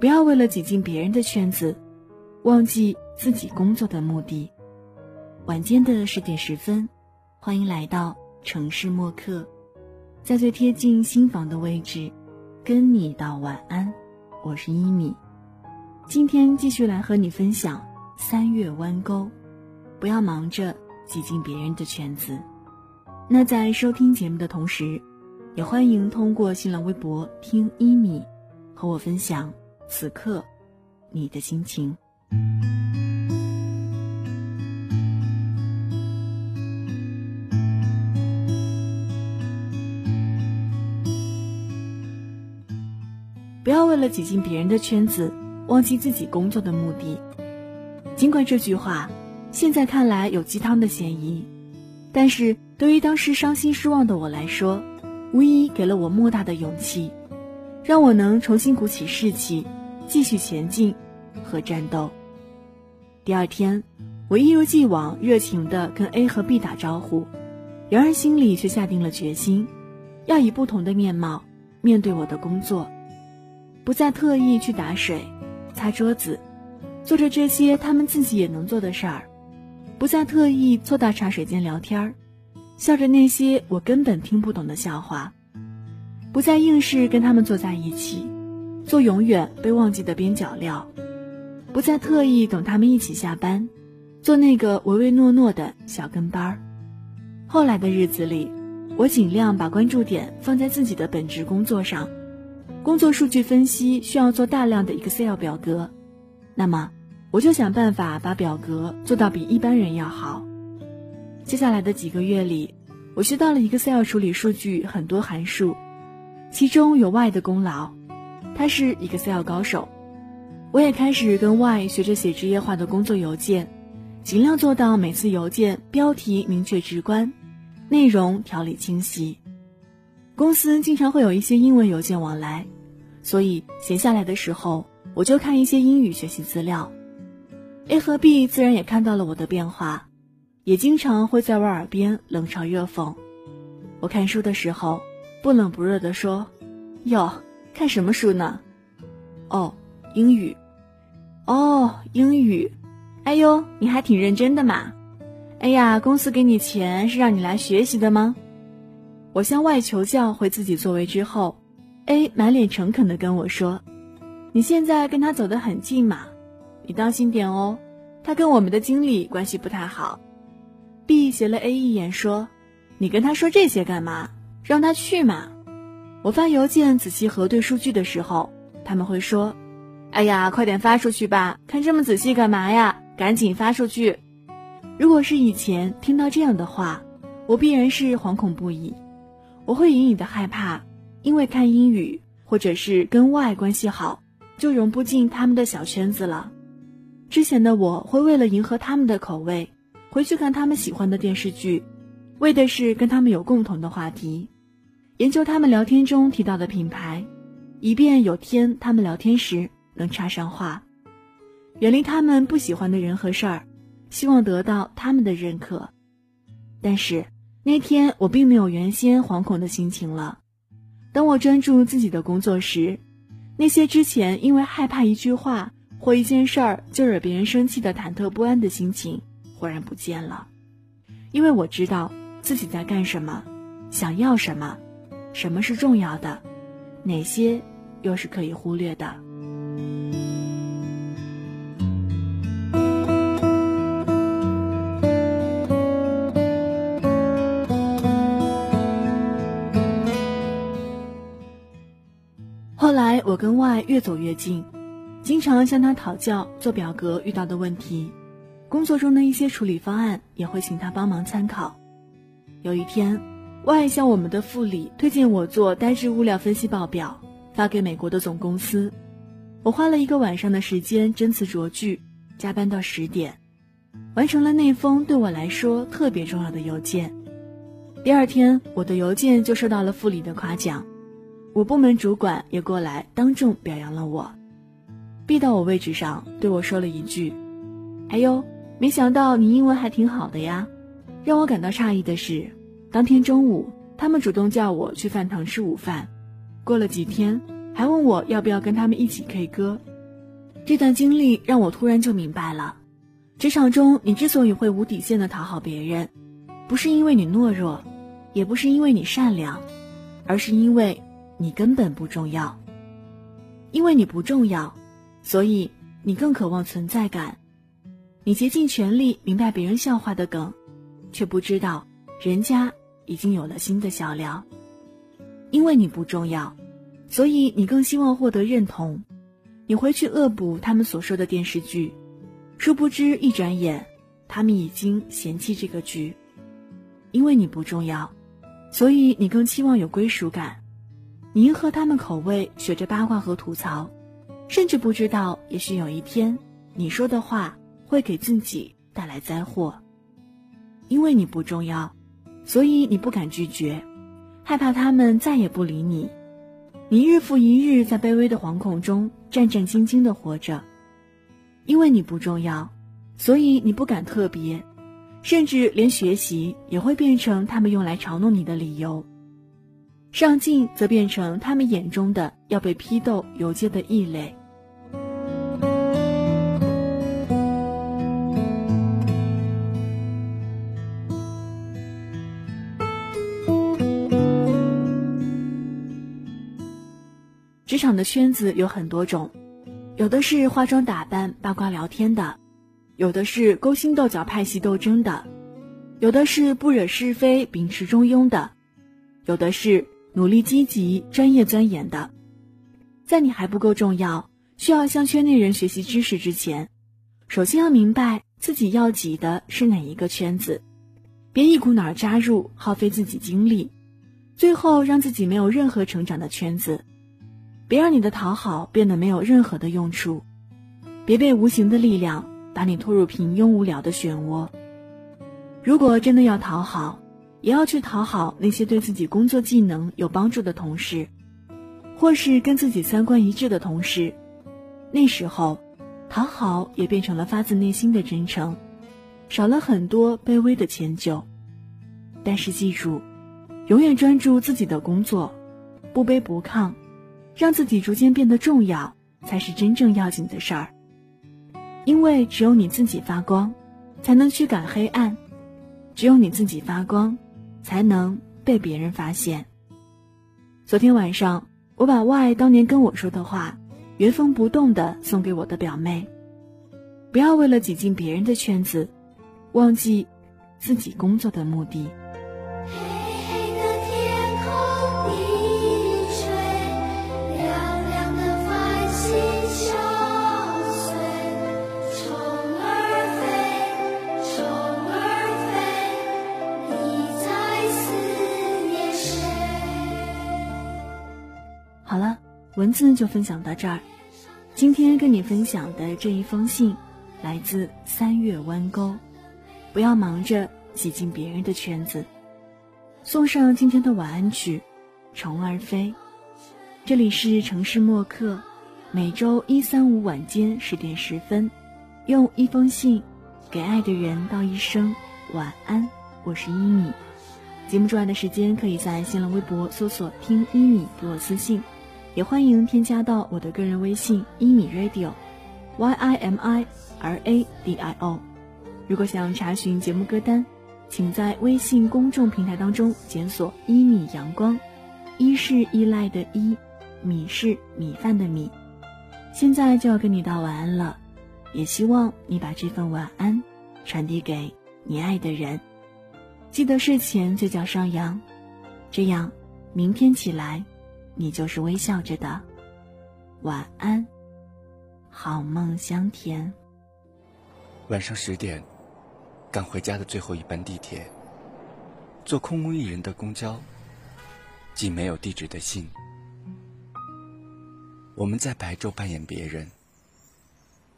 不要为了挤进别人的圈子，忘记自己工作的目的。晚间的十点十分，欢迎来到城市默客，在最贴近心房的位置，跟你道晚安。我是一米，今天继续来和你分享三月弯钩，不要忙着挤进别人的圈子。那在收听节目的同时，也欢迎通过新浪微博听一米，和我分享。此刻，你的心情。不要为了挤进别人的圈子，忘记自己工作的目的。尽管这句话现在看来有鸡汤的嫌疑，但是对于当时伤心失望的我来说，无疑给了我莫大的勇气，让我能重新鼓起士气。继续前进和战斗。第二天，我一如既往热情地跟 A 和 B 打招呼，然而心里却下定了决心，要以不同的面貌面对我的工作，不再特意去打水、擦桌子，做着这些他们自己也能做的事儿，不再特意坐到茶水间聊天儿，笑着那些我根本听不懂的笑话，不再硬是跟他们坐在一起。做永远被忘记的边角料，不再特意等他们一起下班，做那个唯唯诺诺的小跟班儿。后来的日子里，我尽量把关注点放在自己的本职工作上。工作数据分析需要做大量的 Excel 表格，那么我就想办法把表格做到比一般人要好。接下来的几个月里，我学到了 Excel 处理数据很多函数，其中有 Y 的功劳。他是 Excel 高手，我也开始跟 Y 学着写职业化的工作邮件，尽量做到每次邮件标题明确直观，内容条理清晰。公司经常会有一些英文邮件往来，所以闲下来的时候，我就看一些英语学习资料。A 和 B 自然也看到了我的变化，也经常会在我耳边冷嘲热讽。我看书的时候，不冷不热地说：“哟。”看什么书呢？哦，英语。哦，英语。哎呦，你还挺认真的嘛。哎呀，公司给你钱是让你来学习的吗？我向外求教回自己座位之后，A 满脸诚恳的跟我说：“你现在跟他走得很近嘛，你当心点哦，他跟我们的经理关系不太好。”B 斜了 A 一眼说：“你跟他说这些干嘛？让他去嘛。”我发邮件仔细核对数据的时候，他们会说：“哎呀，快点发出去吧，看这么仔细干嘛呀？赶紧发出去。”如果是以前听到这样的话，我必然是惶恐不已，我会隐隐的害怕，因为看英语或者是跟外关系好，就融不进他们的小圈子了。之前的我会为了迎合他们的口味，回去看他们喜欢的电视剧，为的是跟他们有共同的话题。研究他们聊天中提到的品牌，以便有天他们聊天时能插上话。远离他们不喜欢的人和事儿，希望得到他们的认可。但是那天我并没有原先惶恐的心情了。当我专注自己的工作时，那些之前因为害怕一句话或一件事儿就惹别人生气的忐忑不安的心情忽然不见了。因为我知道自己在干什么，想要什么。什么是重要的？哪些又是可以忽略的？后来我跟 Y 越走越近，经常向他讨教做表格遇到的问题，工作中的一些处理方案也会请他帮忙参考。有一天。外向我们的副理推荐我做呆滞物料分析报表，发给美国的总公司。我花了一个晚上的时间斟词酌句，加班到十点，完成了那封对我来说特别重要的邮件。第二天，我的邮件就收到了副理的夸奖，我部门主管也过来当众表扬了我。B 到我位置上对我说了一句：“哎呦，没想到你英文还挺好的呀。”让我感到诧异的是。当天中午，他们主动叫我去饭堂吃午饭。过了几天，还问我要不要跟他们一起 K 歌。这段经历让我突然就明白了，职场中你之所以会无底线的讨好别人，不是因为你懦弱，也不是因为你善良，而是因为你根本不重要。因为你不重要，所以你更渴望存在感。你竭尽全力明白别人笑话的梗，却不知道人家已经有了新的笑料。因为你不重要，所以你更希望获得认同。你回去恶补他们所说的电视剧，殊不知一转眼，他们已经嫌弃这个剧。因为你不重要，所以你更期望有归属感。你迎合他们口味，学着八卦和吐槽，甚至不知道，也许有一天，你说的话。会给自己带来灾祸，因为你不重要，所以你不敢拒绝，害怕他们再也不理你。你日复一日在卑微的惶恐中战战兢兢的活着，因为你不重要，所以你不敢特别，甚至连学习也会变成他们用来嘲弄你的理由。上进则变成他们眼中的要被批斗游街的异类。职场的圈子有很多种，有的是化妆打扮、八卦聊天的，有的是勾心斗角、派系斗争的，有的是不惹是非、秉持中庸的，有的是努力积极、专业钻研的。在你还不够重要，需要向圈内人学习知识之前，首先要明白自己要挤的是哪一个圈子，别一股脑儿加入，耗费自己精力，最后让自己没有任何成长的圈子。别让你的讨好变得没有任何的用处，别被无形的力量把你拖入平庸无聊的漩涡。如果真的要讨好，也要去讨好那些对自己工作技能有帮助的同事，或是跟自己三观一致的同事。那时候，讨好也变成了发自内心的真诚，少了很多卑微的迁就。但是记住，永远专注自己的工作，不卑不亢。让自己逐渐变得重要，才是真正要紧的事儿。因为只有你自己发光，才能驱赶黑暗；只有你自己发光，才能被别人发现。昨天晚上，我把 Y 当年跟我说的话，原封不动的送给我的表妹：不要为了挤进别人的圈子，忘记自己工作的目的。文字就分享到这儿。今天跟你分享的这一封信，来自三月弯钩。不要忙着挤进别人的圈子。送上今天的晚安曲《虫儿飞》。这里是城市默客，每周一、三、五晚间十点十分，用一封信给爱的人道一声晚安。我是依米。节目之外的时间，可以在新浪微博搜索“听依米”给我私信。也欢迎添加到我的个人微信一米 radio，y i m i r a d i o。如果想查询节目歌单，请在微信公众平台当中检索“一米阳光”，一是依赖的依，米是米饭的米。现在就要跟你道晚安了，也希望你把这份晚安传递给你爱的人。记得睡前嘴角上扬，这样明天起来。你就是微笑着的，晚安，好梦香甜。晚上十点，赶回家的最后一班地铁，坐空无一人的公交，寄没有地址的信。我们在白昼扮演别人，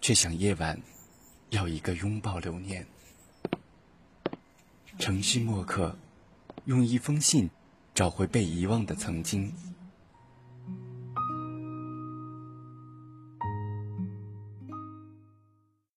却想夜晚要一个拥抱留念。城市墨客，用一封信找回被遗忘的曾经。